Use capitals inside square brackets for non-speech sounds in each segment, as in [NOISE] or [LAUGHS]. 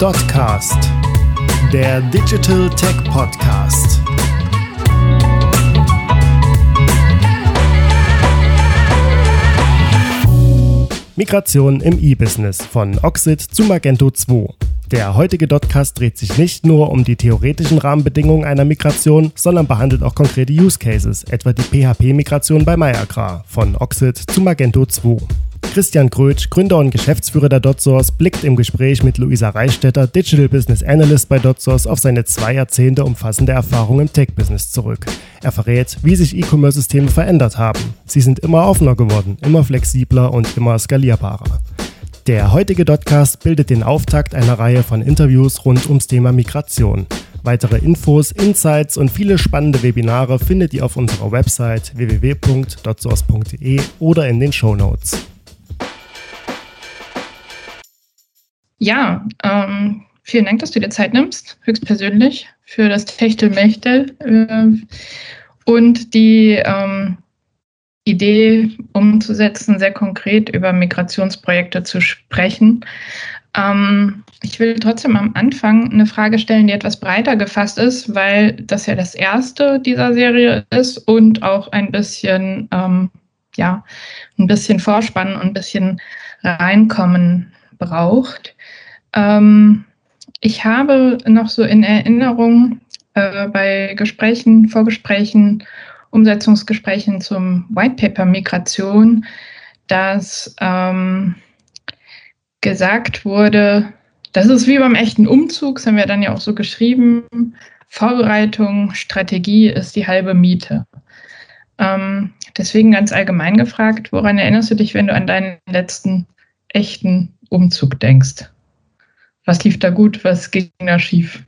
Dotcast, der Digital Tech Podcast. Migration im E-Business von Oxid zu Magento 2. Der heutige Dotcast dreht sich nicht nur um die theoretischen Rahmenbedingungen einer Migration, sondern behandelt auch konkrete Use Cases, etwa die PHP-Migration bei MyAgrar von Oxid zu Magento 2. Christian Krötsch, Gründer und Geschäftsführer der DotSource, blickt im Gespräch mit Luisa Reichstetter, Digital Business Analyst bei DotSource, auf seine zwei Jahrzehnte umfassende Erfahrung im Tech-Business zurück. Er verrät, wie sich E-Commerce-Systeme verändert haben. Sie sind immer offener geworden, immer flexibler und immer skalierbarer. Der heutige Dotcast bildet den Auftakt einer Reihe von Interviews rund ums Thema Migration. Weitere Infos, Insights und viele spannende Webinare findet ihr auf unserer Website www.dotsource.de oder in den Show Notes. Ja, ähm, vielen Dank, dass du dir Zeit nimmst, höchstpersönlich, für das Techtelmechtel äh, und die ähm, Idee umzusetzen, sehr konkret über Migrationsprojekte zu sprechen. Ähm, ich will trotzdem am Anfang eine Frage stellen, die etwas breiter gefasst ist, weil das ja das erste dieser Serie ist und auch ein bisschen, ähm, ja, ein bisschen Vorspannen und ein bisschen reinkommen braucht. Ähm, ich habe noch so in Erinnerung äh, bei Gesprächen, Vorgesprächen Umsetzungsgesprächen zum White Paper Migration, dass ähm, gesagt wurde, das ist wie beim echten Umzug, das haben wir dann ja auch so geschrieben, Vorbereitung, Strategie ist die halbe Miete. Ähm, deswegen ganz allgemein gefragt, woran erinnerst du dich, wenn du an deinen letzten echten Umzug denkst? Was lief da gut, was ging da schief?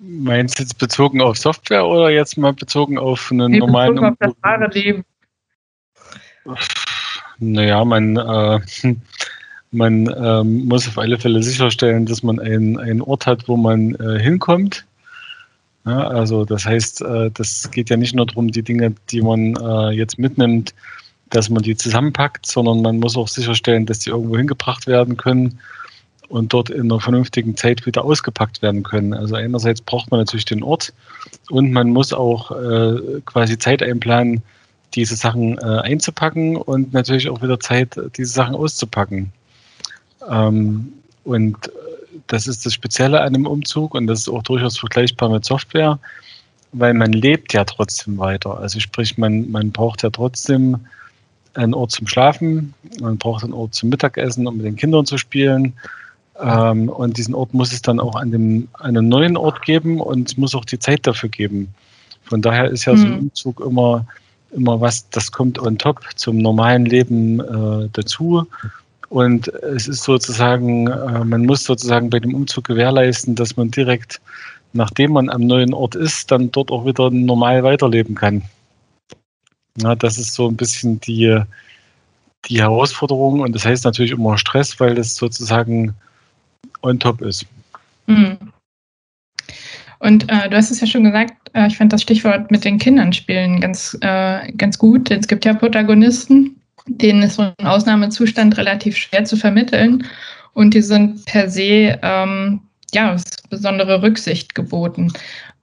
Meinst du jetzt bezogen auf Software oder jetzt mal bezogen auf einen nee, normalen bezogen auf das wahre Leben? Naja, man, äh, [LAUGHS] man äh, muss auf alle Fälle sicherstellen, dass man einen, einen Ort hat, wo man äh, hinkommt. Ja, also das heißt, äh, das geht ja nicht nur darum, die Dinge, die man äh, jetzt mitnimmt, dass man die zusammenpackt, sondern man muss auch sicherstellen, dass die irgendwo hingebracht werden können und dort in einer vernünftigen Zeit wieder ausgepackt werden können. Also einerseits braucht man natürlich den Ort und man muss auch äh, quasi Zeit einplanen, diese Sachen äh, einzupacken und natürlich auch wieder Zeit, diese Sachen auszupacken. Ähm, und das ist das Spezielle an dem Umzug und das ist auch durchaus vergleichbar mit Software, weil man lebt ja trotzdem weiter. Also sprich, man, man braucht ja trotzdem einen Ort zum Schlafen, man braucht einen Ort zum Mittagessen, um mit den Kindern zu spielen, ähm, und diesen Ort muss es dann auch an dem, einem neuen Ort geben und es muss auch die Zeit dafür geben. Von daher ist ja mhm. so ein mhm. Umzug immer, immer was, das kommt on top zum normalen Leben äh, dazu. Und es ist sozusagen, äh, man muss sozusagen bei dem Umzug gewährleisten, dass man direkt, nachdem man am neuen Ort ist, dann dort auch wieder normal weiterleben kann. Ja, das ist so ein bisschen die, die Herausforderung und das heißt natürlich immer Stress, weil das sozusagen on top ist. Mhm. Und äh, du hast es ja schon gesagt, äh, ich fand das Stichwort mit den Kindern spielen ganz, äh, ganz gut. Es gibt ja Protagonisten, denen ist so ein Ausnahmezustand relativ schwer zu vermitteln. Und die sind per se, ähm, ja, besondere Rücksicht geboten.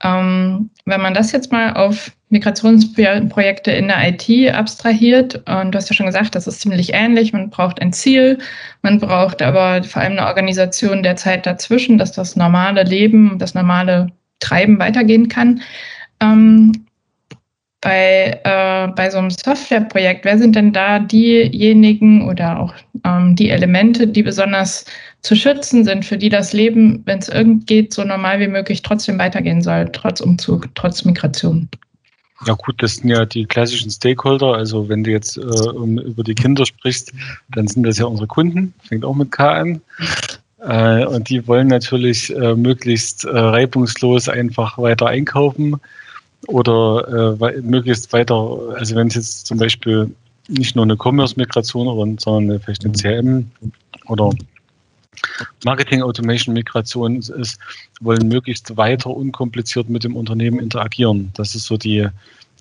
Ähm, wenn man das jetzt mal auf Migrationsprojekte in der IT abstrahiert, und du hast ja schon gesagt, das ist ziemlich ähnlich, man braucht ein Ziel, man braucht aber vor allem eine Organisation der Zeit dazwischen, dass das normale Leben, das normale Treiben weitergehen kann. Ähm, bei, äh, bei so einem Softwareprojekt, wer sind denn da diejenigen oder auch ähm, die Elemente, die besonders zu schützen sind, für die das Leben, wenn es irgend geht, so normal wie möglich trotzdem weitergehen soll, trotz Umzug, trotz Migration? Ja gut, das sind ja die klassischen Stakeholder. Also wenn du jetzt äh, um, über die Kinder sprichst, dann sind das ja unsere Kunden, fängt auch mit K an. Äh, und die wollen natürlich äh, möglichst äh, reibungslos einfach weiter einkaufen oder äh, möglichst weiter, also wenn es jetzt zum Beispiel nicht nur eine Commerce-Migration, sondern vielleicht eine CM oder Marketing Automation Migration ist, wollen möglichst weiter unkompliziert mit dem Unternehmen interagieren. Das ist so die,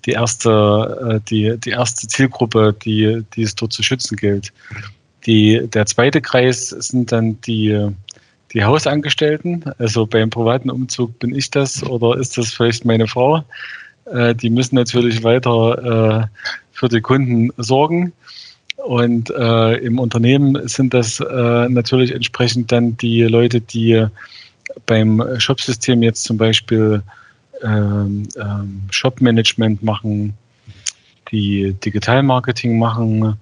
die, erste, äh, die, die erste Zielgruppe, die, die es dort zu schützen gilt. Die, der zweite Kreis sind dann die, die Hausangestellten. Also beim privaten Umzug bin ich das oder ist das vielleicht meine Frau? Äh, die müssen natürlich weiter äh, für die Kunden sorgen. Und äh, im Unternehmen sind das äh, natürlich entsprechend dann die Leute, die beim Shopsystem jetzt zum Beispiel ähm, ähm, Shop-Management machen, die Digitalmarketing machen,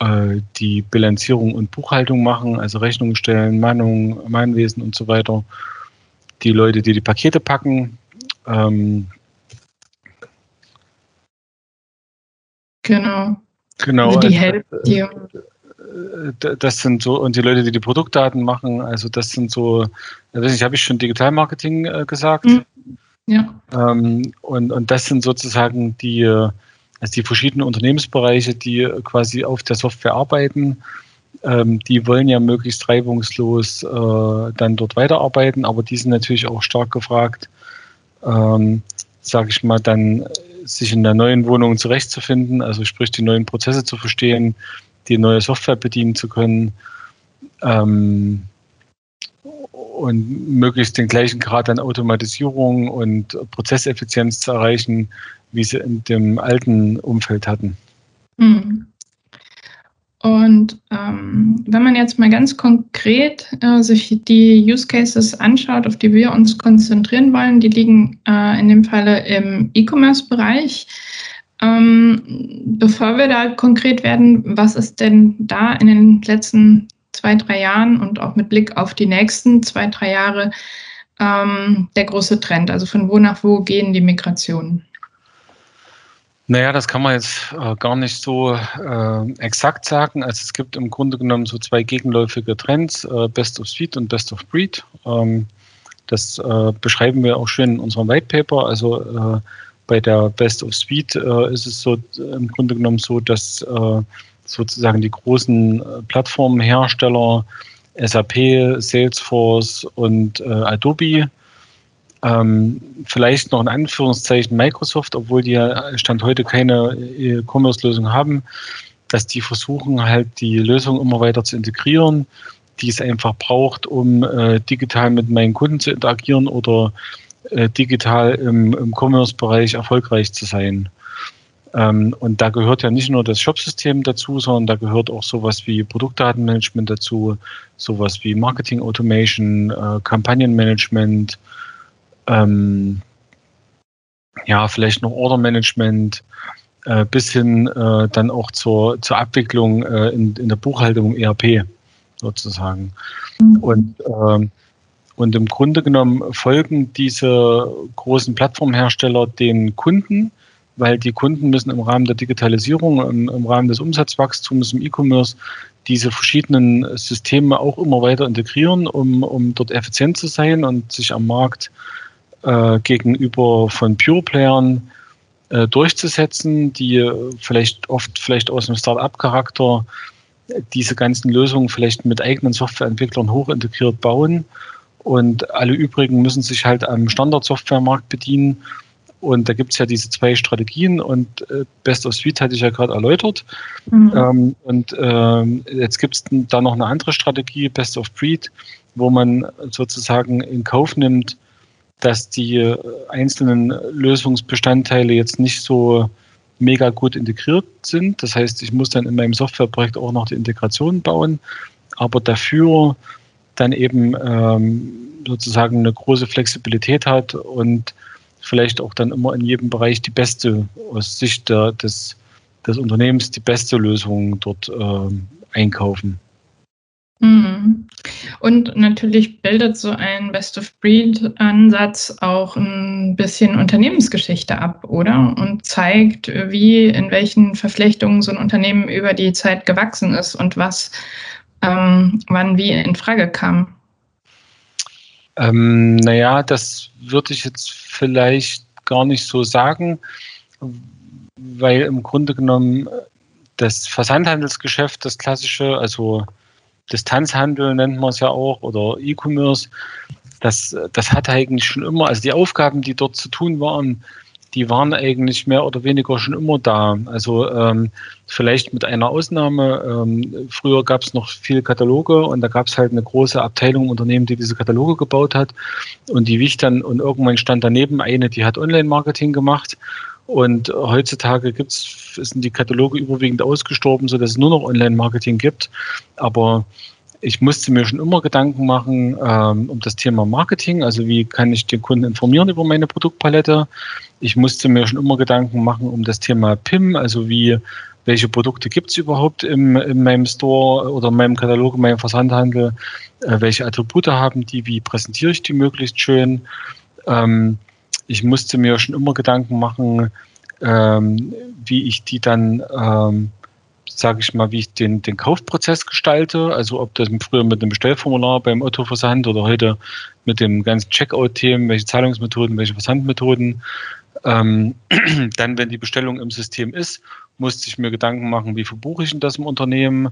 äh, die Bilanzierung und Buchhaltung machen, also Rechnungen stellen, Mahnung, Mahnwesen und so weiter. Die Leute, die die Pakete packen. Ähm, genau. Genau. Also die Hälfte. Äh, das sind so, und die Leute, die die Produktdaten machen, also das sind so, ich weiß nicht, habe ich schon Digitalmarketing äh, gesagt? Mhm. Ja. Ähm, und, und das sind sozusagen die, also die verschiedenen Unternehmensbereiche, die quasi auf der Software arbeiten. Ähm, die wollen ja möglichst reibungslos äh, dann dort weiterarbeiten, aber die sind natürlich auch stark gefragt, ähm, sage ich mal, dann sich in der neuen Wohnung zurechtzufinden, also sprich die neuen Prozesse zu verstehen, die neue Software bedienen zu können ähm, und möglichst den gleichen Grad an Automatisierung und Prozesseffizienz zu erreichen, wie sie in dem alten Umfeld hatten. Mhm. Und ähm, wenn man jetzt mal ganz konkret äh, sich die Use Cases anschaut, auf die wir uns konzentrieren wollen, die liegen äh, in dem Falle im E-Commerce-Bereich. Ähm, bevor wir da konkret werden, was ist denn da in den letzten zwei, drei Jahren und auch mit Blick auf die nächsten zwei, drei Jahre ähm, der große Trend? Also von wo nach wo gehen die Migrationen? Naja, das kann man jetzt äh, gar nicht so äh, exakt sagen. Also es gibt im Grunde genommen so zwei gegenläufige Trends, äh, Best of Suite und Best of Breed. Ähm, das äh, beschreiben wir auch schön in unserem White Paper. Also äh, bei der Best of Suite äh, ist es so im Grunde genommen so, dass sozusagen die großen Plattformhersteller SAP, Salesforce und Adobe ähm, vielleicht noch in Anführungszeichen Microsoft, obwohl die ja Stand heute keine E-Commerce-Lösung haben, dass die versuchen halt die Lösung immer weiter zu integrieren, die es einfach braucht, um äh, digital mit meinen Kunden zu interagieren oder äh, digital im, im Commerce-Bereich erfolgreich zu sein. Ähm, und da gehört ja nicht nur das Shopsystem dazu, sondern da gehört auch sowas wie Produktdatenmanagement dazu, sowas wie Marketing Automation, äh, Kampagnenmanagement, ähm, ja, vielleicht noch Ordermanagement äh, bis hin äh, dann auch zur, zur Abwicklung äh, in, in der Buchhaltung ERP sozusagen. Mhm. Und, ähm, und im Grunde genommen folgen diese großen Plattformhersteller den Kunden, weil die Kunden müssen im Rahmen der Digitalisierung, im, im Rahmen des Umsatzwachstums im E-Commerce diese verschiedenen Systeme auch immer weiter integrieren, um, um dort effizient zu sein und sich am Markt äh, gegenüber von Pure-Playern äh, durchzusetzen, die vielleicht oft vielleicht aus einem Start-up-Charakter diese ganzen Lösungen vielleicht mit eigenen Softwareentwicklern hochintegriert bauen. Und alle übrigen müssen sich halt am Standard-Softwaremarkt bedienen. Und da gibt es ja diese zwei Strategien und äh, Best of Suite hatte ich ja gerade erläutert. Mhm. Ähm, und ähm, jetzt gibt es da noch eine andere Strategie, Best of Breed, wo man sozusagen in Kauf nimmt, dass die äh, einzelnen Lösungsbestandteile jetzt nicht so mega gut integriert sind. Das heißt, ich muss dann in meinem Softwareprojekt auch noch die Integration bauen, aber dafür dann eben ähm, sozusagen eine große Flexibilität hat und vielleicht auch dann immer in jedem Bereich die beste, aus Sicht der, des, des Unternehmens, die beste Lösung dort ähm, einkaufen. Mhm. Und natürlich bildet so ein Best-of-Breed-Ansatz auch ein bisschen Unternehmensgeschichte ab, oder? Und zeigt, wie, in welchen Verflechtungen so ein Unternehmen über die Zeit gewachsen ist und was ähm, wann wie in Frage kam. Ähm, naja, das würde ich jetzt vielleicht gar nicht so sagen, weil im Grunde genommen das Versandhandelsgeschäft, das klassische, also Distanzhandel nennt man es ja auch oder E-Commerce, das, das hat eigentlich schon immer, also die Aufgaben, die dort zu tun waren, die waren eigentlich mehr oder weniger schon immer da. Also ähm, vielleicht mit einer Ausnahme. Ähm, früher gab es noch viele Kataloge und da gab es halt eine große Abteilung Unternehmen, die diese Kataloge gebaut hat. Und die wich dann, und irgendwann stand daneben eine, die hat Online-Marketing gemacht. Und heutzutage gibt's, sind die Kataloge überwiegend ausgestorben, sodass es nur noch Online-Marketing gibt. Aber ich musste mir schon immer Gedanken machen ähm, um das Thema Marketing, also wie kann ich den Kunden informieren über meine Produktpalette. Ich musste mir schon immer Gedanken machen um das Thema PIM, also wie welche Produkte gibt es überhaupt im, in meinem Store oder in meinem Katalog, in meinem Versandhandel, äh, welche Attribute haben die, wie präsentiere ich die möglichst schön. Ähm, ich musste mir schon immer Gedanken machen, ähm, wie ich die dann ähm, sage ich mal, wie ich den, den Kaufprozess gestalte. Also ob das früher mit einem Bestellformular beim Otto-Versand oder heute mit dem ganzen Checkout-Themen, welche Zahlungsmethoden, welche Versandmethoden. Ähm, [CLEARS THROAT] dann, wenn die Bestellung im System ist, musste ich mir Gedanken machen, wie verbuche ich denn das im Unternehmen.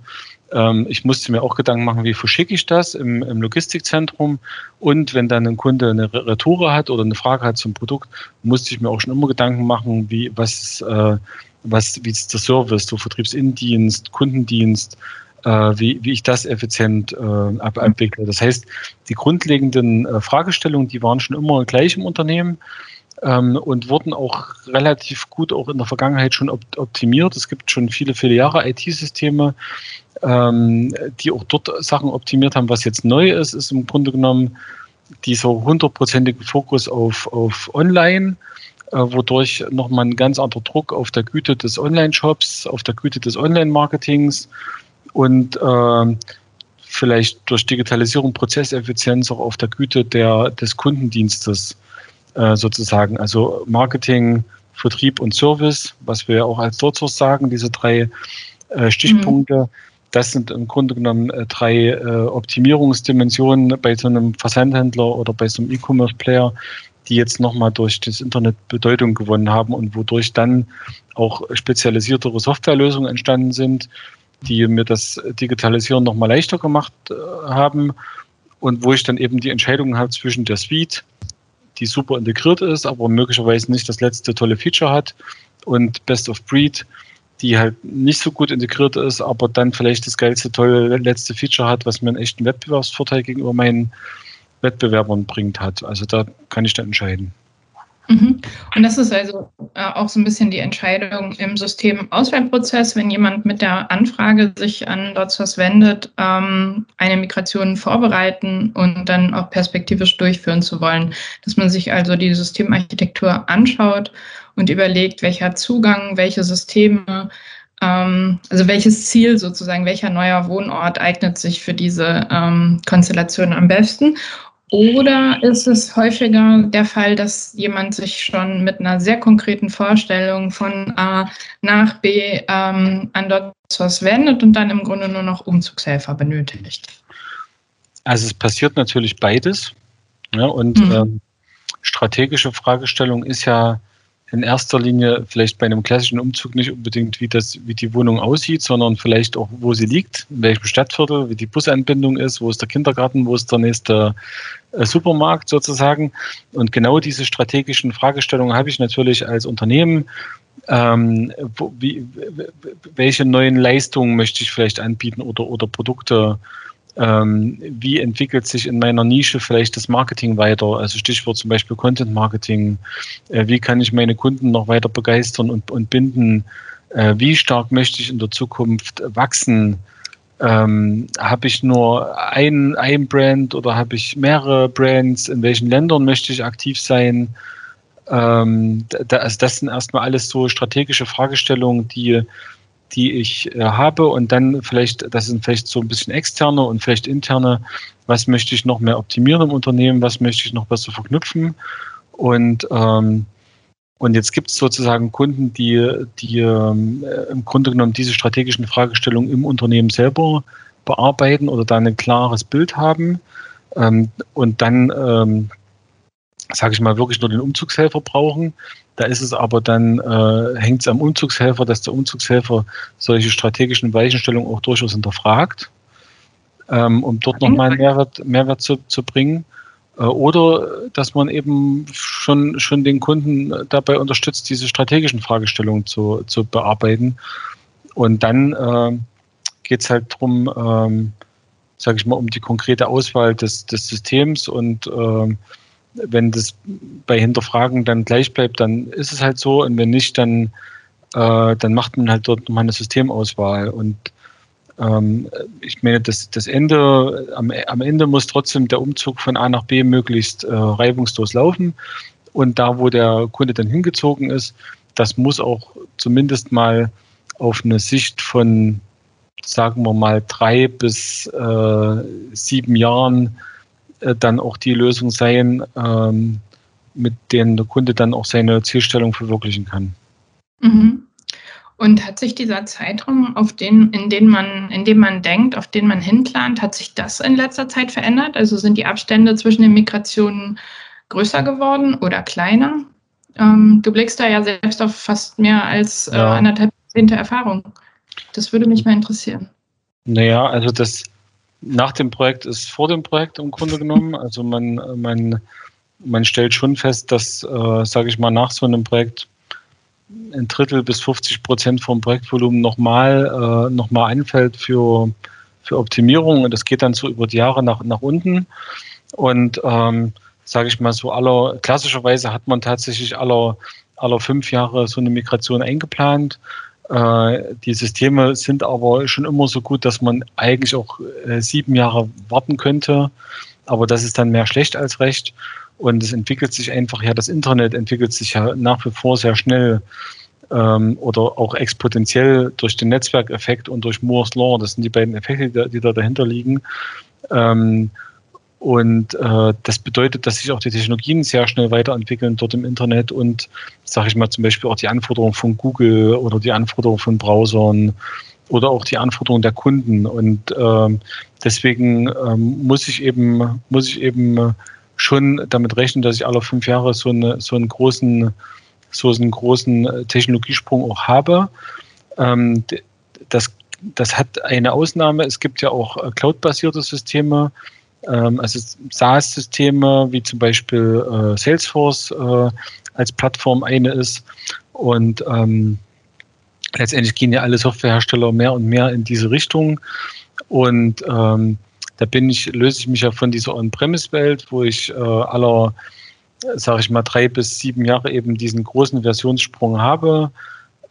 Ähm, ich musste mir auch Gedanken machen, wie verschicke ich das im, im Logistikzentrum. Und wenn dann ein Kunde eine Retoure hat oder eine Frage hat zum Produkt, musste ich mir auch schon immer Gedanken machen, wie was äh, was, wie ist der Service, so Vertriebsindienst, Kundendienst, äh, wie, wie ich das effizient äh, ab, abwickle. Das heißt, die grundlegenden äh, Fragestellungen, die waren schon immer gleich im Unternehmen ähm, und wurden auch relativ gut auch in der Vergangenheit schon opt optimiert. Es gibt schon viele, viele Jahre IT-Systeme, ähm, die auch dort Sachen optimiert haben. Was jetzt neu ist, ist im Grunde genommen dieser hundertprozentige Fokus auf, auf Online äh, wodurch nochmal ein ganz anderer Druck auf der Güte des Online-Shops, auf der Güte des Online-Marketings und äh, vielleicht durch Digitalisierung, Prozesseffizienz auch auf der Güte der, des Kundendienstes äh, sozusagen. Also Marketing, Vertrieb und Service, was wir ja auch als Doorsource sagen, diese drei äh, Stichpunkte. Mhm. Das sind im Grunde genommen äh, drei äh, Optimierungsdimensionen bei so einem Versandhändler oder bei so einem E-Commerce-Player, die jetzt nochmal durch das Internet Bedeutung gewonnen haben und wodurch dann auch spezialisiertere Softwarelösungen entstanden sind, die mir das Digitalisieren nochmal leichter gemacht äh, haben und wo ich dann eben die Entscheidungen habe zwischen der Suite, die super integriert ist, aber möglicherweise nicht das letzte tolle Feature hat und Best of Breed, die halt nicht so gut integriert ist, aber dann vielleicht das geilste, tolle letzte Feature hat, was mir einen echten Wettbewerbsvorteil gegenüber meinen Wettbewerbern bringt hat. Also da kann ich dann entscheiden. Mhm. Und das ist also äh, auch so ein bisschen die Entscheidung im Systemauswahlprozess, wenn jemand mit der Anfrage sich an DotSource wendet, ähm, eine Migration vorbereiten und dann auch perspektivisch durchführen zu wollen, dass man sich also die Systemarchitektur anschaut und überlegt, welcher Zugang, welche Systeme, ähm, also welches Ziel sozusagen, welcher neuer Wohnort eignet sich für diese ähm, Konstellation am besten oder ist es häufiger der Fall, dass jemand sich schon mit einer sehr konkreten Vorstellung von A nach B ähm, an dort was wendet und dann im Grunde nur noch Umzugshelfer benötigt? Also es passiert natürlich beides. Ja, und mhm. ähm, strategische Fragestellung ist ja in erster Linie vielleicht bei einem klassischen Umzug nicht unbedingt, wie, das, wie die Wohnung aussieht, sondern vielleicht auch, wo sie liegt, in welchem Stadtviertel, wie die Busanbindung ist, wo ist der Kindergarten, wo ist der nächste äh, Supermarkt sozusagen. Und genau diese strategischen Fragestellungen habe ich natürlich als Unternehmen. Ähm, wie, welche neuen Leistungen möchte ich vielleicht anbieten oder, oder Produkte ähm, wie entwickelt sich in meiner Nische vielleicht das Marketing weiter? Also Stichwort zum Beispiel Content Marketing. Äh, wie kann ich meine Kunden noch weiter begeistern und, und binden? Äh, wie stark möchte ich in der Zukunft wachsen? Ähm, habe ich nur ein, ein Brand oder habe ich mehrere Brands? In welchen Ländern möchte ich aktiv sein? Ähm, da, also das sind erstmal alles so strategische Fragestellungen, die die ich äh, habe und dann vielleicht, das sind vielleicht so ein bisschen externe und vielleicht interne, was möchte ich noch mehr optimieren im Unternehmen, was möchte ich noch besser verknüpfen? Und ähm, und jetzt gibt es sozusagen Kunden, die, die ähm, im Grunde genommen diese strategischen Fragestellungen im Unternehmen selber bearbeiten oder da ein klares Bild haben. Ähm, und dann ähm, sage ich mal, wirklich nur den Umzugshelfer brauchen. Da ist es aber dann, äh, hängt es am Umzugshelfer, dass der Umzugshelfer solche strategischen Weichenstellungen auch durchaus hinterfragt, ähm, um dort nochmal einen Mehrwert, Mehrwert zu, zu bringen. Äh, oder dass man eben schon, schon den Kunden dabei unterstützt, diese strategischen Fragestellungen zu, zu bearbeiten. Und dann äh, geht es halt darum, ähm, sage ich mal, um die konkrete Auswahl des, des Systems und äh, wenn das bei Hinterfragen dann gleich bleibt, dann ist es halt so. Und wenn nicht, dann, äh, dann macht man halt dort nochmal eine Systemauswahl. Und ähm, ich meine, das, das Ende, am, am, Ende muss trotzdem der Umzug von A nach B möglichst äh, reibungslos laufen. Und da, wo der Kunde dann hingezogen ist, das muss auch zumindest mal auf eine Sicht von sagen wir mal, drei bis äh, sieben Jahren dann auch die Lösung sein, ähm, mit denen der Kunde dann auch seine Zielstellung verwirklichen kann. Mhm. Und hat sich dieser Zeitraum, auf den, in, den man, in dem man denkt, auf den man hinplant, hat sich das in letzter Zeit verändert? Also sind die Abstände zwischen den Migrationen größer geworden oder kleiner? Ähm, du blickst da ja selbst auf fast mehr als äh, ja. anderthalb Jahrzehnte Erfahrung. Das würde mich mal interessieren. Naja, also das nach dem Projekt ist vor dem Projekt im Grunde genommen. Also man, man, man stellt schon fest, dass, äh, sage ich mal, nach so einem Projekt ein Drittel bis 50 Prozent vom Projektvolumen nochmal äh, noch anfällt für, für Optimierung. Und das geht dann so über die Jahre nach, nach unten. Und ähm, sage ich mal so, aller klassischerweise hat man tatsächlich aller, aller fünf Jahre so eine Migration eingeplant. Äh, die Systeme sind aber schon immer so gut, dass man eigentlich auch äh, sieben Jahre warten könnte. Aber das ist dann mehr schlecht als recht. Und es entwickelt sich einfach, ja, das Internet entwickelt sich ja nach wie vor sehr schnell ähm, oder auch exponentiell durch den Netzwerkeffekt und durch Moore's Law. Das sind die beiden Effekte, die da, die da dahinter liegen. Ähm, und äh, das bedeutet, dass sich auch die Technologien sehr schnell weiterentwickeln dort im Internet und, sage ich mal, zum Beispiel auch die Anforderungen von Google oder die Anforderungen von Browsern oder auch die Anforderungen der Kunden. Und äh, deswegen ähm, muss ich eben, muss ich eben schon damit rechnen, dass ich alle fünf Jahre so, eine, so einen großen, so einen großen Technologiesprung auch habe. Ähm, das, das hat eine Ausnahme. Es gibt ja auch äh, cloud-basierte Systeme, ähm, also SaaS-Systeme wie zum Beispiel äh, Salesforce äh, als Plattform eine ist. Und ähm, letztendlich gehen ja alle Softwarehersteller mehr und mehr in diese Richtung. Und ähm, da bin ich, löse ich mich ja von dieser On-Premise-Welt, wo ich äh, aller, sage ich mal, drei bis sieben Jahre eben diesen großen Versionssprung habe,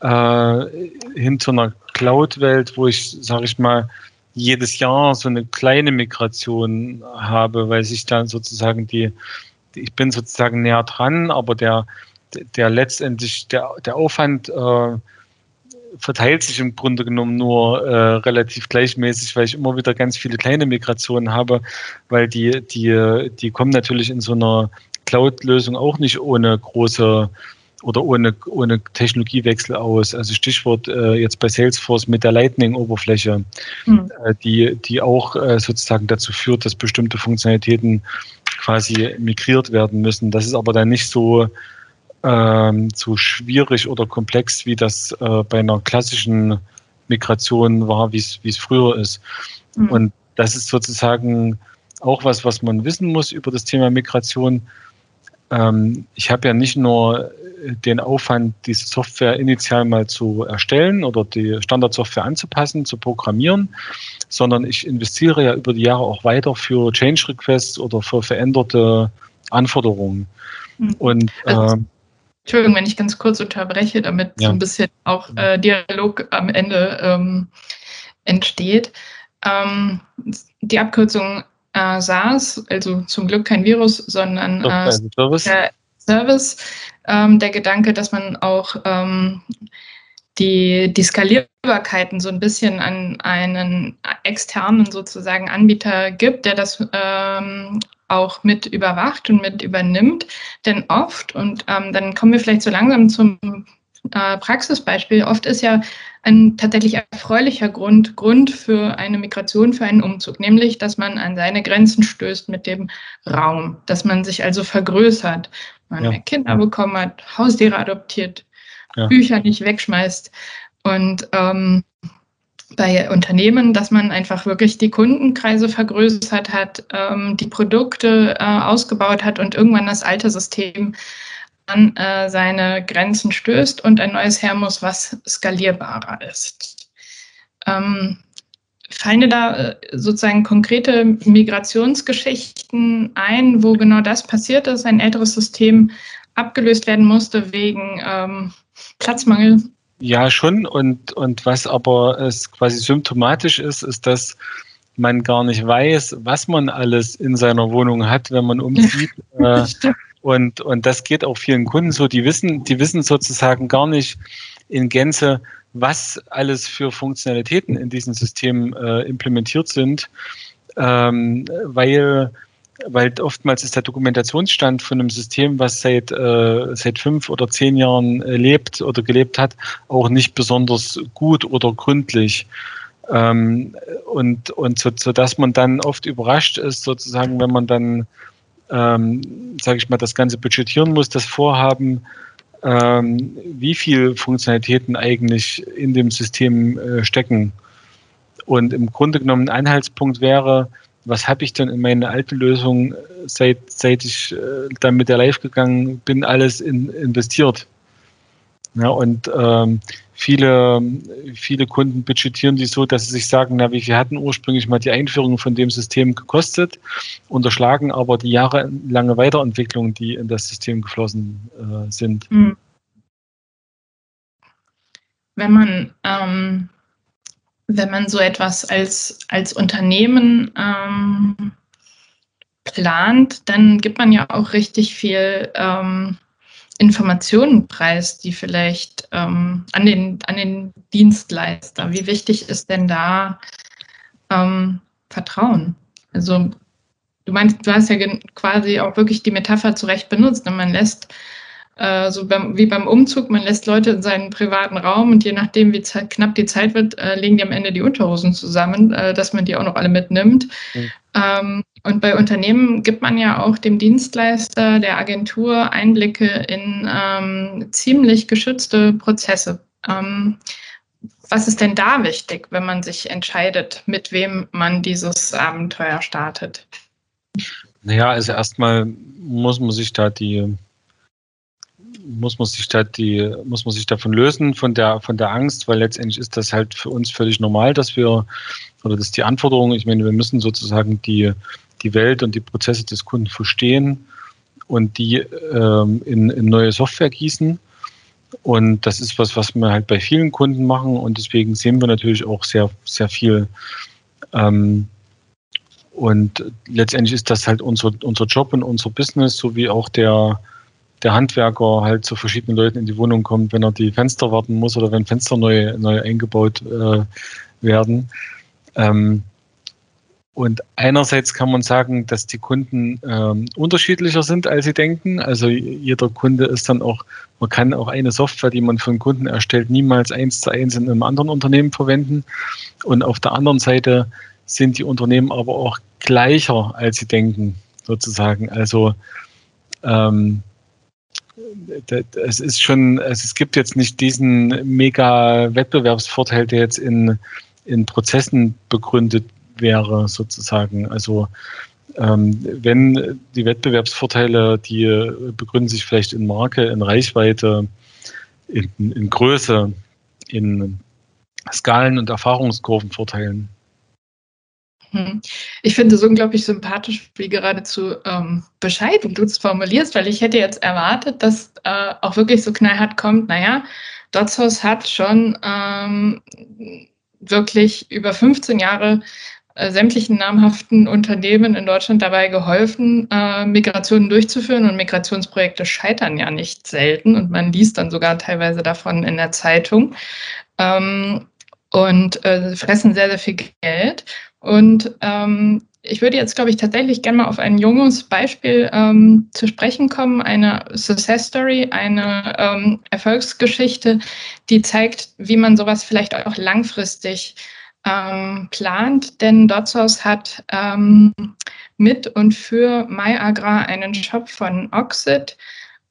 äh, hin zu einer Cloud-Welt, wo ich, sage ich mal, jedes Jahr so eine kleine Migration habe, weil sich dann sozusagen die, ich bin sozusagen näher dran, aber der, der letztendlich, der, der Aufwand äh, verteilt sich im Grunde genommen nur äh, relativ gleichmäßig, weil ich immer wieder ganz viele kleine Migrationen habe, weil die, die, die kommen natürlich in so einer Cloud-Lösung auch nicht ohne große oder ohne, ohne Technologiewechsel aus. Also Stichwort äh, jetzt bei Salesforce mit der Lightning-Oberfläche, mhm. äh, die, die auch äh, sozusagen dazu führt, dass bestimmte Funktionalitäten quasi migriert werden müssen. Das ist aber dann nicht so, ähm, so schwierig oder komplex, wie das äh, bei einer klassischen Migration war, wie es früher ist. Mhm. Und das ist sozusagen auch was, was man wissen muss über das Thema Migration. Ähm, ich habe ja nicht nur den Aufwand, diese Software initial mal zu erstellen oder die Standardsoftware anzupassen, zu programmieren, sondern ich investiere ja über die Jahre auch weiter für Change Requests oder für veränderte Anforderungen. Mhm. Und also, ähm, Entschuldigung, wenn ich ganz kurz unterbreche, damit ja. so ein bisschen auch äh, Dialog am Ende ähm, entsteht. Ähm, die Abkürzung äh, SaaS, also zum Glück kein Virus, sondern äh, Service. Service ähm, der Gedanke, dass man auch ähm, die, die Skalierbarkeiten so ein bisschen an einen externen sozusagen Anbieter gibt, der das ähm, auch mit überwacht und mit übernimmt. Denn oft, und ähm, dann kommen wir vielleicht so langsam zum äh, Praxisbeispiel, oft ist ja ein tatsächlich erfreulicher Grund, Grund für eine Migration, für einen Umzug, nämlich, dass man an seine Grenzen stößt mit dem Raum, dass man sich also vergrößert, man ja. mehr Kinder bekommen hat, Haustiere adoptiert, ja. Bücher nicht wegschmeißt. Und ähm, bei Unternehmen, dass man einfach wirklich die Kundenkreise vergrößert hat, ähm, die Produkte äh, ausgebaut hat und irgendwann das alte System an äh, seine Grenzen stößt und ein neues her muss, was skalierbarer ist. Ähm, fallen dir da äh, sozusagen konkrete Migrationsgeschichten ein, wo genau das passiert ist, ein älteres System abgelöst werden musste wegen ähm, Platzmangel? Ja, schon. Und, und was aber es quasi symptomatisch ist, ist, dass man gar nicht weiß, was man alles in seiner Wohnung hat, wenn man umzieht. [LAUGHS] äh, und, und das geht auch vielen Kunden so. Die wissen, die wissen sozusagen gar nicht in Gänze, was alles für Funktionalitäten in diesem System äh, implementiert sind, ähm, weil weil oftmals ist der Dokumentationsstand von einem System, was seit, äh, seit fünf oder zehn Jahren äh, lebt oder gelebt hat, auch nicht besonders gut oder gründlich. Ähm, und und so, so dass man dann oft überrascht ist, sozusagen, wenn man dann, ähm, sage ich mal, das Ganze budgetieren muss, das Vorhaben, ähm, wie viel Funktionalitäten eigentlich in dem System äh, stecken. Und im Grunde genommen ein Anhaltspunkt wäre, was habe ich denn in meine alte Lösung, seit, seit ich äh, dann mit der Live gegangen bin, alles in, investiert. Ja, und ähm, viele, viele Kunden budgetieren die so, dass sie sich sagen, na, wie viel hatten ursprünglich mal die Einführung von dem System gekostet, unterschlagen aber die jahrelange Weiterentwicklung, die in das System geflossen äh, sind. Hm. Wenn man ähm wenn man so etwas als, als Unternehmen ähm, plant, dann gibt man ja auch richtig viel ähm, Informationen preis, die vielleicht ähm, an, den, an den Dienstleister. Wie wichtig ist denn da ähm, Vertrauen? Also du meinst, du hast ja quasi auch wirklich die Metapher zurecht benutzt. Ne? man lässt äh, so beim, wie beim Umzug, man lässt Leute in seinen privaten Raum und je nachdem, wie knapp die Zeit wird, äh, legen die am Ende die Unterhosen zusammen, äh, dass man die auch noch alle mitnimmt. Mhm. Ähm, und bei Unternehmen gibt man ja auch dem Dienstleister, der Agentur Einblicke in ähm, ziemlich geschützte Prozesse. Ähm, was ist denn da wichtig, wenn man sich entscheidet, mit wem man dieses Abenteuer startet? Naja, also erstmal muss man sich da die muss man sich da die, muss man sich davon lösen, von der, von der Angst, weil letztendlich ist das halt für uns völlig normal, dass wir, oder das ist die Anforderung, ich meine, wir müssen sozusagen die, die Welt und die Prozesse des Kunden verstehen und die ähm, in, in neue Software gießen. Und das ist was, was wir halt bei vielen Kunden machen und deswegen sehen wir natürlich auch sehr, sehr viel. Ähm, und letztendlich ist das halt unser, unser Job und unser Business, so wie auch der, der Handwerker halt zu verschiedenen Leuten in die Wohnung kommt, wenn er die Fenster warten muss oder wenn Fenster neu, neu eingebaut äh, werden. Ähm, und einerseits kann man sagen, dass die Kunden ähm, unterschiedlicher sind, als sie denken. Also jeder Kunde ist dann auch, man kann auch eine Software, die man für einen Kunden erstellt, niemals eins zu eins in einem anderen Unternehmen verwenden. Und auf der anderen Seite sind die Unternehmen aber auch gleicher, als sie denken, sozusagen. Also ähm, es ist schon, es gibt jetzt nicht diesen mega Wettbewerbsvorteil, der jetzt in, in Prozessen begründet wäre, sozusagen. Also ähm, wenn die Wettbewerbsvorteile, die begründen sich vielleicht in Marke, in Reichweite, in, in Größe, in Skalen- und Erfahrungskurvenvorteilen. Hm. Ich finde es unglaublich sympathisch, wie geradezu ähm, bescheiden du es formulierst, weil ich hätte jetzt erwartet, dass äh, auch wirklich so knallhart kommt, naja, Dotzhaus hat schon ähm, wirklich über 15 Jahre äh, sämtlichen namhaften Unternehmen in Deutschland dabei geholfen, äh, Migrationen durchzuführen. Und Migrationsprojekte scheitern ja nicht selten und man liest dann sogar teilweise davon in der Zeitung ähm, und äh, fressen sehr, sehr viel Geld. Und ähm, ich würde jetzt, glaube ich, tatsächlich gerne mal auf ein junges Beispiel ähm, zu sprechen kommen, eine Success Story, eine ähm, Erfolgsgeschichte, die zeigt, wie man sowas vielleicht auch langfristig ähm, plant. Denn Dotzhaus hat ähm, mit und für MyAgrar einen Shop von Oxid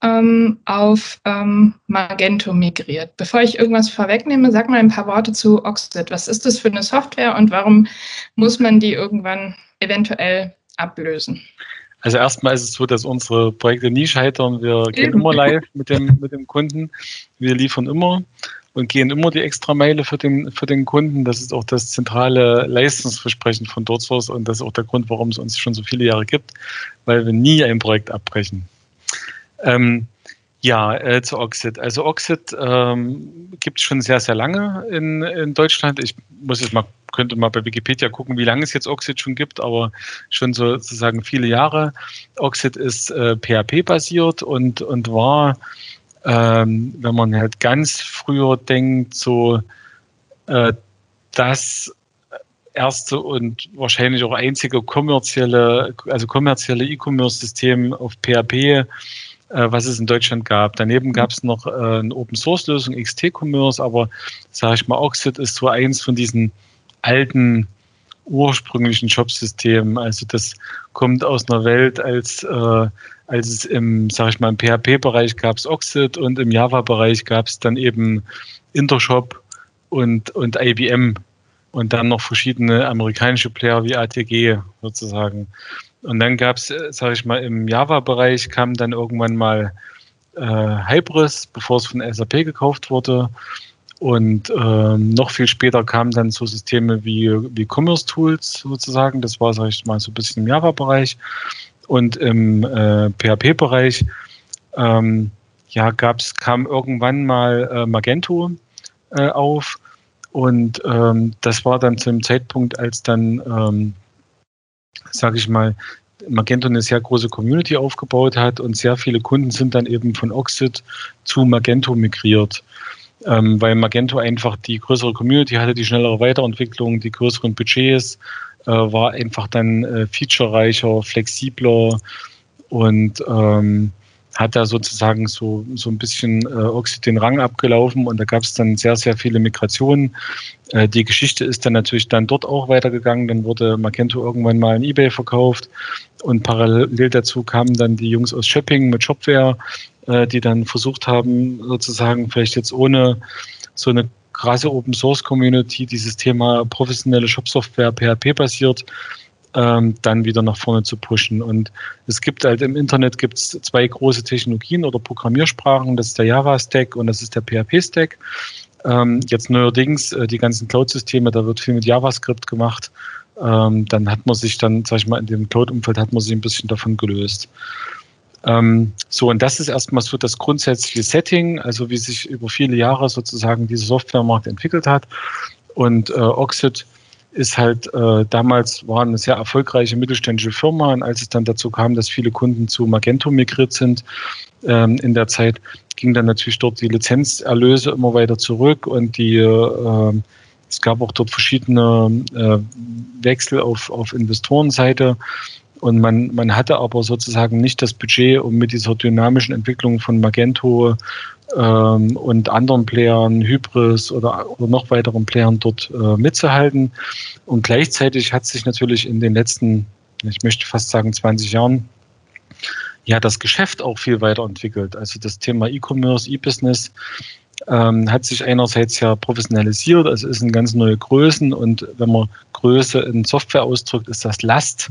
ähm, auf ähm, Magento migriert. Bevor ich irgendwas vorwegnehme, sag mal ein paar Worte zu Oxid. Was ist das für eine Software und warum muss man die irgendwann eventuell ablösen? Also erstmal ist es so, dass unsere Projekte nie scheitern. Wir gehen immer live mit dem, mit dem Kunden. Wir liefern immer und gehen immer die extra Meile für den, für den Kunden. Das ist auch das zentrale Leistungsversprechen von DortSource und das ist auch der Grund, warum es uns schon so viele Jahre gibt, weil wir nie ein Projekt abbrechen. Ähm, ja, äh, zu Oxid. Also Oxid ähm, gibt es schon sehr, sehr lange in, in Deutschland. Ich muss jetzt mal, könnte mal bei Wikipedia gucken, wie lange es jetzt Oxid schon gibt, aber schon so, sozusagen viele Jahre. Oxid ist äh, PHP-basiert und, und war, ähm, wenn man halt ganz früher denkt, so äh, das erste und wahrscheinlich auch einzige kommerzielle, also kommerzielle E-Commerce-System auf PHP was es in Deutschland gab. Daneben mhm. gab es noch äh, eine Open-Source-Lösung, XT-Commerce, aber sage ich mal, Oxid ist so eins von diesen alten ursprünglichen Shop-Systemen. Also das kommt aus einer Welt, als, äh, als es im, sage ich mal, im PHP-Bereich gab es Oxid und im Java-Bereich gab es dann eben Intershop und, und IBM und dann noch verschiedene amerikanische Player wie ATG sozusagen. Und dann gab es, äh, sage ich mal, im Java-Bereich kam dann irgendwann mal äh, Hybris, bevor es von SAP gekauft wurde. Und ähm, noch viel später kamen dann so Systeme wie, wie Commerce Tools sozusagen. Das war, sage ich mal, so ein bisschen im Java-Bereich. Und im äh, PHP-Bereich ähm, ja, gab's, kam irgendwann mal äh, Magento äh, auf. Und ähm, das war dann zu dem Zeitpunkt, als dann ähm, sage ich mal, Magento eine sehr große Community aufgebaut hat und sehr viele Kunden sind dann eben von Oxid zu Magento migriert. Ähm, weil Magento einfach die größere Community hatte, die schnellere Weiterentwicklung, die größeren Budgets, äh, war einfach dann äh, featurereicher, flexibler und ähm, hat da sozusagen so, so ein bisschen äh, Oxid den Rang abgelaufen und da gab es dann sehr, sehr viele Migrationen. Äh, die Geschichte ist dann natürlich dann dort auch weitergegangen. Dann wurde Magento irgendwann mal in Ebay verkauft und parallel dazu kamen dann die Jungs aus Shopping mit Shopware, äh, die dann versucht haben, sozusagen vielleicht jetzt ohne so eine krasse Open Source Community dieses Thema professionelle Shop-Software PHP basiert ähm, dann wieder nach vorne zu pushen. Und es gibt halt im Internet gibt's zwei große Technologien oder Programmiersprachen, das ist der Java-Stack und das ist der PHP-Stack. Ähm, jetzt neuerdings äh, die ganzen Cloud-Systeme, da wird viel mit JavaScript gemacht. Ähm, dann hat man sich dann, sag ich mal, in dem Cloud-Umfeld hat man sich ein bisschen davon gelöst. Ähm, so, und das ist erstmal so das grundsätzliche Setting, also wie sich über viele Jahre sozusagen dieser Softwaremarkt entwickelt hat. Und äh, Oxid ist halt äh, damals war eine sehr erfolgreiche mittelständische Firma und als es dann dazu kam, dass viele Kunden zu Magento migriert sind, ähm, in der Zeit ging dann natürlich dort die Lizenzerlöse immer weiter zurück. Und die äh, es gab auch dort verschiedene äh, Wechsel auf, auf Investorenseite und man, man hatte aber sozusagen nicht das Budget, um mit dieser dynamischen Entwicklung von Magento ähm, und anderen Playern, Hybris oder, oder noch weiteren Playern dort äh, mitzuhalten. Und gleichzeitig hat sich natürlich in den letzten, ich möchte fast sagen 20 Jahren, ja, das Geschäft auch viel weiterentwickelt. Also das Thema E-Commerce, E-Business ähm, hat sich einerseits ja professionalisiert, also ist in ganz neue Größen und wenn man Größe in Software ausdrückt, ist das Last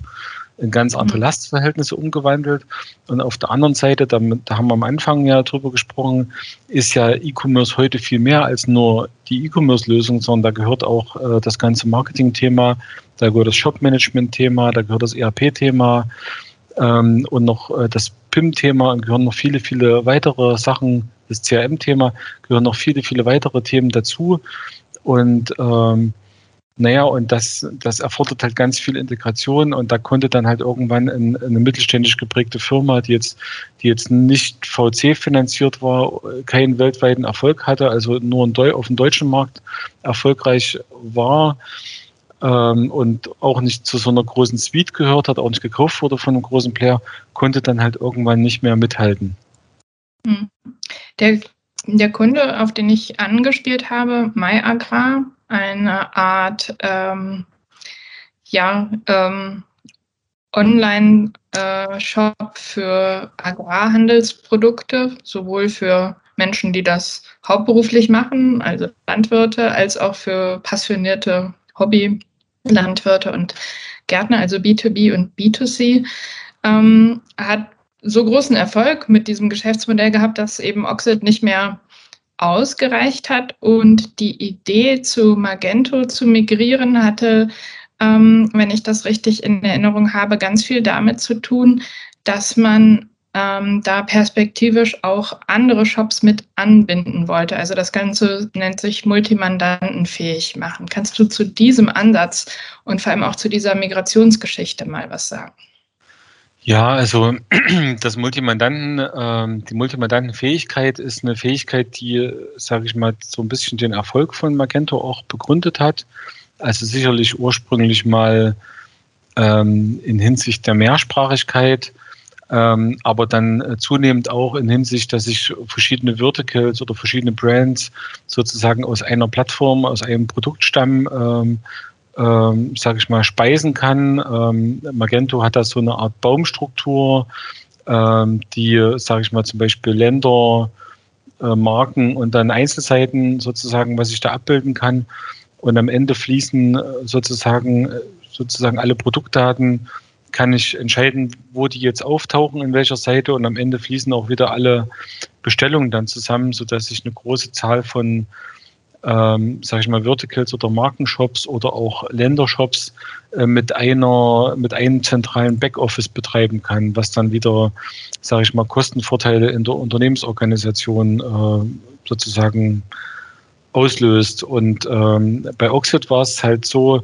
in ganz andere mhm. Lastverhältnisse umgewandelt. Und auf der anderen Seite, da, da haben wir am Anfang ja drüber gesprochen, ist ja E-Commerce heute viel mehr als nur die E-Commerce-Lösung, sondern da gehört auch äh, das ganze Marketing-Thema, da gehört das Shop-Management-Thema, da gehört das ERP-Thema ähm, und noch äh, das PIM-Thema und gehören noch viele, viele weitere Sachen, das CRM-Thema, gehören noch viele, viele weitere Themen dazu. Und ähm, naja, und das, das erfordert halt ganz viel Integration und da konnte dann halt irgendwann ein, eine mittelständisch geprägte Firma, die jetzt, die jetzt nicht VC finanziert war, keinen weltweiten Erfolg hatte, also nur auf dem deutschen Markt erfolgreich war ähm, und auch nicht zu so einer großen Suite gehört hat, auch nicht gekauft wurde von einem großen Player, konnte dann halt irgendwann nicht mehr mithalten. Hm. Der, der Kunde, auf den ich angespielt habe, MyAgrar, eine Art, ähm, ja, ähm, Online-Shop für Agrarhandelsprodukte, sowohl für Menschen, die das hauptberuflich machen, also Landwirte, als auch für passionierte Hobby-Landwirte und Gärtner, also B2B und B2C, ähm, hat so großen Erfolg mit diesem Geschäftsmodell gehabt, dass eben Oxid nicht mehr ausgereicht hat und die Idee zu Magento zu migrieren hatte, ähm, wenn ich das richtig in Erinnerung habe, ganz viel damit zu tun, dass man ähm, da perspektivisch auch andere Shops mit anbinden wollte. Also das Ganze nennt sich multimandantenfähig machen. Kannst du zu diesem Ansatz und vor allem auch zu dieser Migrationsgeschichte mal was sagen? Ja, also [CLEARS THROAT] das Multimandanten, ähm, die Multimandantenfähigkeit ist eine Fähigkeit, die, sage ich mal, so ein bisschen den Erfolg von Magento auch begründet hat. Also sicherlich ursprünglich mal ähm, in Hinsicht der Mehrsprachigkeit, ähm, aber dann äh, zunehmend auch in Hinsicht, dass ich verschiedene Verticals oder verschiedene Brands sozusagen aus einer Plattform, aus einem Produktstamm ähm, ähm, sage ich mal, speisen kann. Ähm, Magento hat da so eine Art Baumstruktur, ähm, die, sage ich mal, zum Beispiel Länder, äh, Marken und dann Einzelseiten sozusagen, was ich da abbilden kann. Und am Ende fließen äh, sozusagen, äh, sozusagen alle Produktdaten, kann ich entscheiden, wo die jetzt auftauchen, in welcher Seite und am Ende fließen auch wieder alle Bestellungen dann zusammen, sodass ich eine große Zahl von ähm, sage ich mal, Verticals oder Markenshops oder auch Ländershops äh, mit einer, mit einem zentralen Backoffice betreiben kann, was dann wieder, sage ich mal, Kostenvorteile in der Unternehmensorganisation äh, sozusagen auslöst. Und ähm, bei Oxid war es halt so,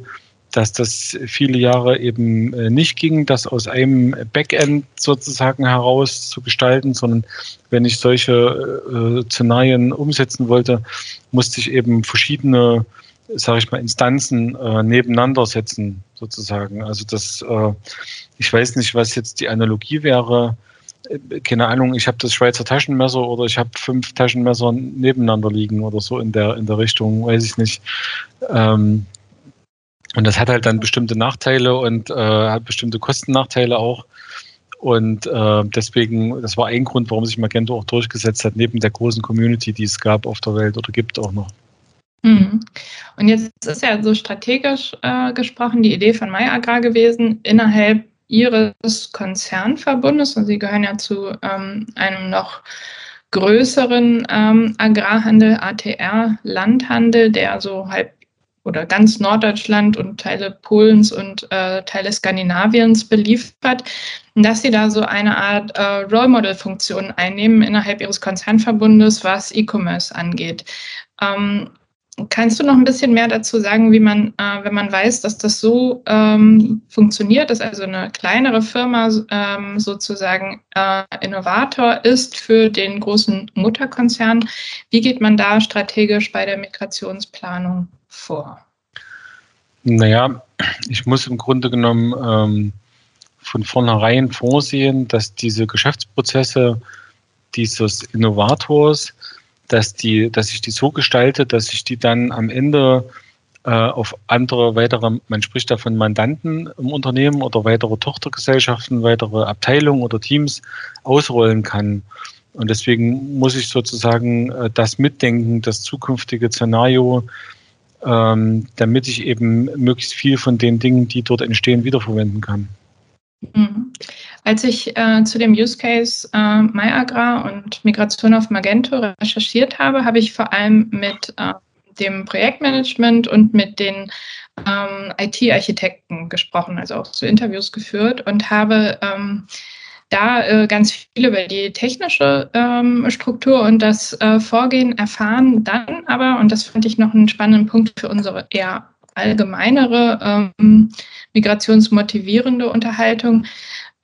dass das viele Jahre eben äh, nicht ging, das aus einem Backend sozusagen heraus zu gestalten, sondern wenn ich solche äh, Szenarien umsetzen wollte, musste ich eben verschiedene, sage ich mal, Instanzen äh, nebeneinander setzen sozusagen. Also das, äh, ich weiß nicht, was jetzt die Analogie wäre. Äh, keine Ahnung, ich habe das Schweizer Taschenmesser oder ich habe fünf Taschenmesser nebeneinander liegen oder so in der in der Richtung, weiß ich nicht. Ähm, und das hat halt dann bestimmte Nachteile und äh, hat bestimmte Kostennachteile auch. Und äh, deswegen, das war ein Grund, warum sich Magento auch durchgesetzt hat, neben der großen Community, die es gab auf der Welt oder gibt auch noch. Mhm. Und jetzt ist ja so strategisch äh, gesprochen die Idee von MyAgrar gewesen, innerhalb ihres Konzernverbundes, und sie gehören ja zu ähm, einem noch größeren ähm, Agrarhandel, ATR, Landhandel, der so halb oder ganz Norddeutschland und Teile Polens und äh, Teile Skandinaviens beliefert, dass sie da so eine Art äh, Role Model Funktion einnehmen innerhalb ihres Konzernverbundes, was E-Commerce angeht. Ähm, kannst du noch ein bisschen mehr dazu sagen, wie man, äh, wenn man weiß, dass das so ähm, funktioniert, dass also eine kleinere Firma ähm, sozusagen äh, Innovator ist für den großen Mutterkonzern, wie geht man da strategisch bei der Migrationsplanung vor? Naja, ich muss im Grunde genommen ähm, von vornherein vorsehen, dass diese Geschäftsprozesse dieses Innovators, dass, die, dass ich die so gestalte, dass ich die dann am Ende äh, auf andere weitere, man spricht da von Mandanten im Unternehmen oder weitere Tochtergesellschaften, weitere Abteilungen oder Teams ausrollen kann. Und deswegen muss ich sozusagen äh, das mitdenken, das zukünftige Szenario ähm, damit ich eben möglichst viel von den Dingen, die dort entstehen, wiederverwenden kann. Mhm. Als ich äh, zu dem Use Case äh, MyAgrar und Migration auf Magento recherchiert habe, habe ich vor allem mit äh, dem Projektmanagement und mit den ähm, IT-Architekten gesprochen, also auch zu Interviews geführt und habe ähm, da äh, ganz viel über die technische ähm, Struktur und das äh, Vorgehen erfahren. Dann aber, und das fand ich noch einen spannenden Punkt für unsere eher allgemeinere ähm, migrationsmotivierende Unterhaltung,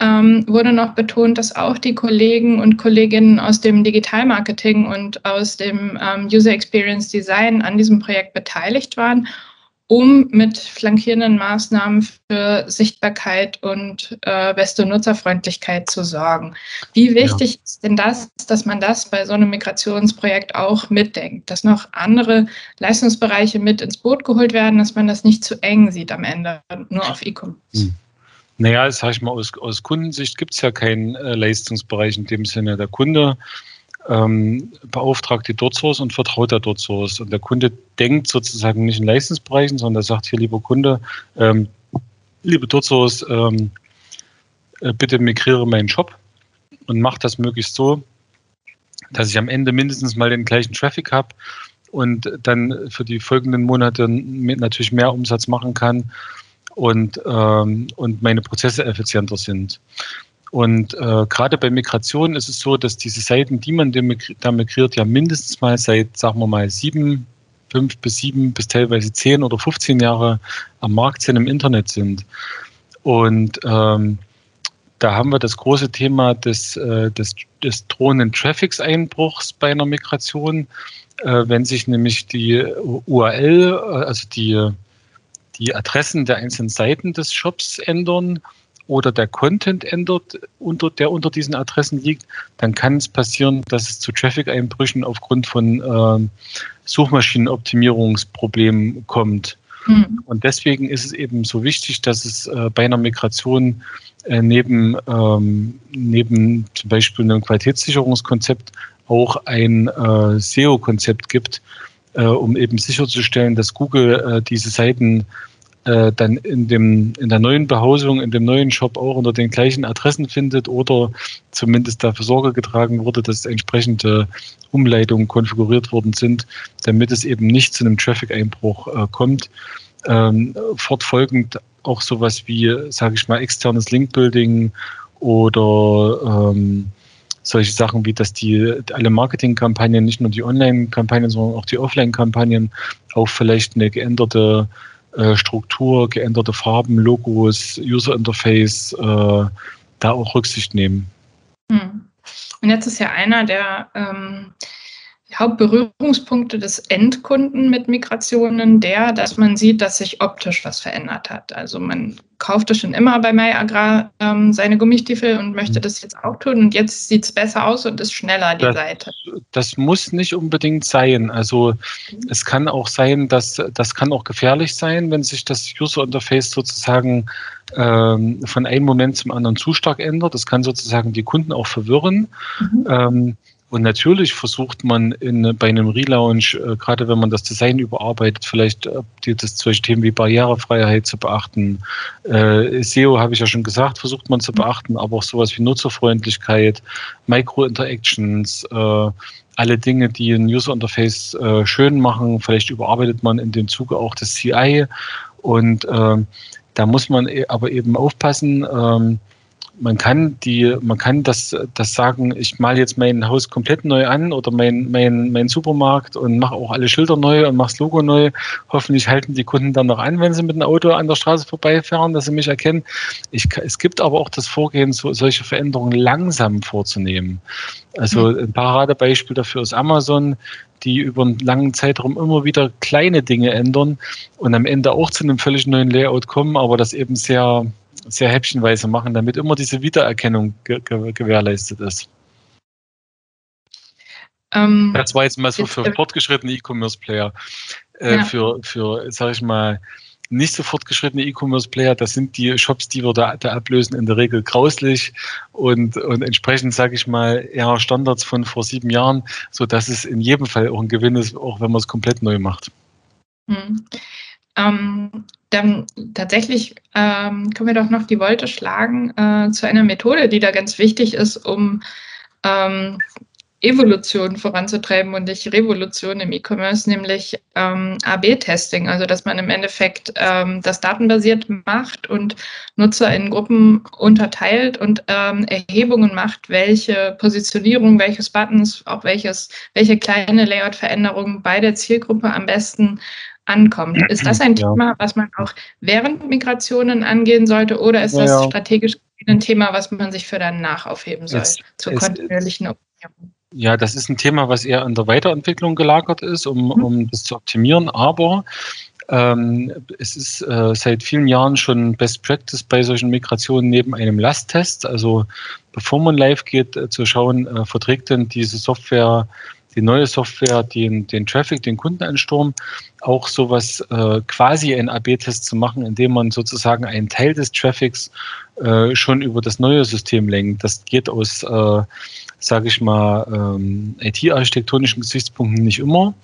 ähm, wurde noch betont, dass auch die Kollegen und Kolleginnen aus dem Digitalmarketing und aus dem ähm, User Experience Design an diesem Projekt beteiligt waren um mit flankierenden Maßnahmen für Sichtbarkeit und äh, beste Nutzerfreundlichkeit zu sorgen. Wie wichtig ja. ist denn das, dass man das bei so einem Migrationsprojekt auch mitdenkt, dass noch andere Leistungsbereiche mit ins Boot geholt werden, dass man das nicht zu eng sieht am Ende, nur auf E-Commerce? Hm. Naja, sag ich mal, aus, aus Kundensicht gibt es ja keinen äh, Leistungsbereich in dem Sinne. Der Kunde ähm, beauftragt die Dort-Source und vertraut der Dort-Source. Und der Kunde denkt sozusagen nicht in Leistungsbereichen, sondern er sagt hier, lieber Kunde, ähm, liebe Dort-Source, ähm, äh, bitte migriere meinen Shop und macht das möglichst so, dass ich am Ende mindestens mal den gleichen Traffic habe und dann für die folgenden Monate natürlich mehr Umsatz machen kann und, ähm, und meine Prozesse effizienter sind. Und äh, gerade bei Migration ist es so, dass diese Seiten, die man da migriert, ja mindestens mal seit, sagen wir mal, sieben, fünf bis sieben bis teilweise zehn oder 15 Jahre am Markt sind, im Internet sind. Und ähm, da haben wir das große Thema des, äh, des, des drohenden Traffics-Einbruchs bei einer Migration. Äh, wenn sich nämlich die URL, äh, also die, die Adressen der einzelnen Seiten des Shops ändern oder der Content ändert, unter, der unter diesen Adressen liegt, dann kann es passieren, dass es zu Traffic-Einbrüchen aufgrund von äh, Suchmaschinenoptimierungsproblemen kommt. Mhm. Und deswegen ist es eben so wichtig, dass es äh, bei einer Migration äh, neben, ähm, neben zum Beispiel einem Qualitätssicherungskonzept auch ein äh, SEO-Konzept gibt, äh, um eben sicherzustellen, dass Google äh, diese Seiten äh, dann in, dem, in der neuen Behausung, in dem neuen Shop auch unter den gleichen Adressen findet oder zumindest dafür Sorge getragen wurde, dass entsprechende Umleitungen konfiguriert worden sind, damit es eben nicht zu einem Traffic-Einbruch äh, kommt. Ähm, fortfolgend auch sowas wie, sage ich mal, externes Link-Building oder ähm, solche Sachen wie, dass die alle Marketingkampagnen, nicht nur die Online-Kampagnen, sondern auch die Offline-Kampagnen auf vielleicht eine geänderte äh, Struktur, geänderte Farben, Logos, User Interface äh, da auch Rücksicht nehmen. Hm. Und jetzt ist ja einer der ähm, Hauptberührungspunkte des Endkunden mit Migrationen der, dass man sieht, dass sich optisch was verändert hat. Also man kaufte schon immer bei MyAgrar ähm, seine Gummistiefel und möchte mhm. das jetzt auch tun und jetzt sieht es besser aus und ist schneller, die das, Seite. Das muss nicht unbedingt sein. Also es kann auch sein, dass das kann auch gefährlich sein, wenn sich das User Interface sozusagen ähm, von einem Moment zum anderen zu stark ändert. Das kann sozusagen die Kunden auch verwirren. Mhm. Ähm, und natürlich versucht man in, bei einem Relaunch, äh, gerade wenn man das Design überarbeitet, vielleicht äh, das solche Themen wie Barrierefreiheit zu beachten. Äh, SEO habe ich ja schon gesagt, versucht man zu beachten, aber auch sowas wie Nutzerfreundlichkeit, Micro-Interactions, äh, alle Dinge, die ein User-Interface äh, schön machen. Vielleicht überarbeitet man in dem Zuge auch das CI und äh, da muss man e-, aber eben aufpassen, ähm, man kann die, man kann das, das sagen, ich male jetzt mein Haus komplett neu an oder mein, mein, mein Supermarkt und mache auch alle Schilder neu und mache das Logo neu. Hoffentlich halten die Kunden dann noch an, wenn sie mit dem Auto an der Straße vorbeifahren, dass sie mich erkennen. Ich, es gibt aber auch das Vorgehen, so, solche Veränderungen langsam vorzunehmen. Also mhm. ein Paradebeispiel dafür ist Amazon, die über einen langen Zeitraum immer wieder kleine Dinge ändern und am Ende auch zu einem völlig neuen Layout kommen, aber das eben sehr sehr häppchenweise machen, damit immer diese Wiedererkennung ge ge gewährleistet ist. Ähm, das war jetzt mal so für fortgeschrittene E-Commerce-Player. Äh, ja. Für, für sage ich mal, nicht so fortgeschrittene E-Commerce-Player, das sind die Shops, die wir da, da ablösen, in der Regel grauslich und, und entsprechend, sage ich mal, eher Standards von vor sieben Jahren, sodass es in jedem Fall auch ein Gewinn ist, auch wenn man es komplett neu macht. Hm. Ähm, dann tatsächlich ähm, können wir doch noch die Wolte schlagen äh, zu einer Methode, die da ganz wichtig ist, um ähm, Evolution voranzutreiben und nicht Revolution im E-Commerce, nämlich ähm, AB-Testing, also dass man im Endeffekt ähm, das datenbasiert macht und Nutzer in Gruppen unterteilt und ähm, Erhebungen macht, welche Positionierung, welches Buttons, auch welches, welche kleine Layout-Veränderungen bei der Zielgruppe am besten ankommt. [CLEARS THROAT] Ist das ein ja. Thema, was man auch während Migrationen angehen sollte oder ist das ja. strategisch ein Thema, was man sich für danach aufheben soll, es, zur kontinuierlichen Optimierung? Ja, das ist ein Thema, was eher an der Weiterentwicklung gelagert ist, um, mhm. um das zu optimieren. Aber ähm, es ist äh, seit vielen Jahren schon Best Practice bei solchen Migrationen neben einem Lasttest, also bevor man live geht, äh, zu schauen, äh, verträgt denn diese Software die neue Software den, den Traffic, den Kundenansturm, auch sowas äh, quasi ein AB-Test zu machen, indem man sozusagen einen Teil des Traffics äh, schon über das neue System lenkt. Das geht aus, äh, sage ich mal, ähm, IT-architektonischen Gesichtspunkten nicht immer,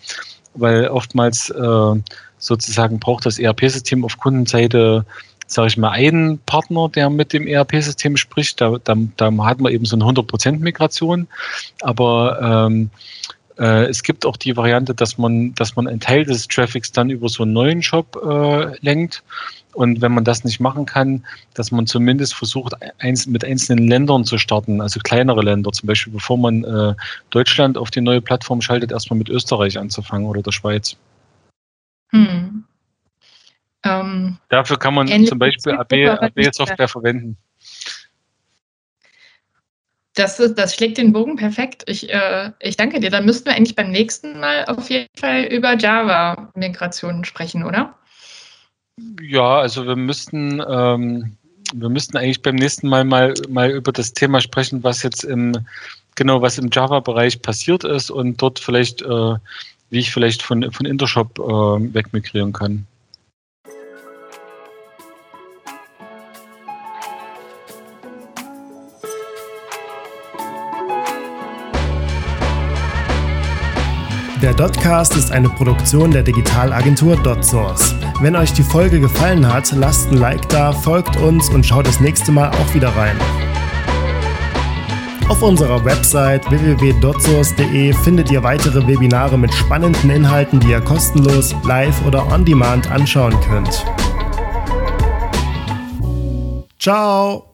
weil oftmals äh, sozusagen braucht das ERP-System auf Kundenseite sage ich mal, einen Partner, der mit dem ERP-System spricht. Da, da, da hat man eben so eine 100% Migration. Aber ähm, äh, es gibt auch die Variante, dass man, dass man einen Teil des Traffics dann über so einen neuen Shop äh, lenkt. Und wenn man das nicht machen kann, dass man zumindest versucht, eins, mit einzelnen Ländern zu starten, also kleinere Länder, zum Beispiel bevor man äh, Deutschland auf die neue Plattform schaltet, erstmal mit Österreich anzufangen oder der Schweiz. Hm. Ähm, Dafür kann man zum Beispiel AB-Software AB verwenden. Das, ist, das schlägt den Bogen perfekt. Ich, äh, ich danke dir. Dann müssten wir eigentlich beim nächsten Mal auf jeden Fall über Java-Migrationen sprechen, oder? Ja, also wir müssten, ähm, wir müssten eigentlich beim nächsten Mal, mal mal über das Thema sprechen, was jetzt im genau was im Java-Bereich passiert ist und dort vielleicht, äh, wie ich vielleicht von, von Intershop äh, wegmigrieren kann. Der Dotcast ist eine Produktion der Digitalagentur DotSource. Wenn euch die Folge gefallen hat, lasst ein Like da, folgt uns und schaut das nächste Mal auch wieder rein. Auf unserer Website www.dotsource.de findet ihr weitere Webinare mit spannenden Inhalten, die ihr kostenlos, live oder on demand anschauen könnt. Ciao!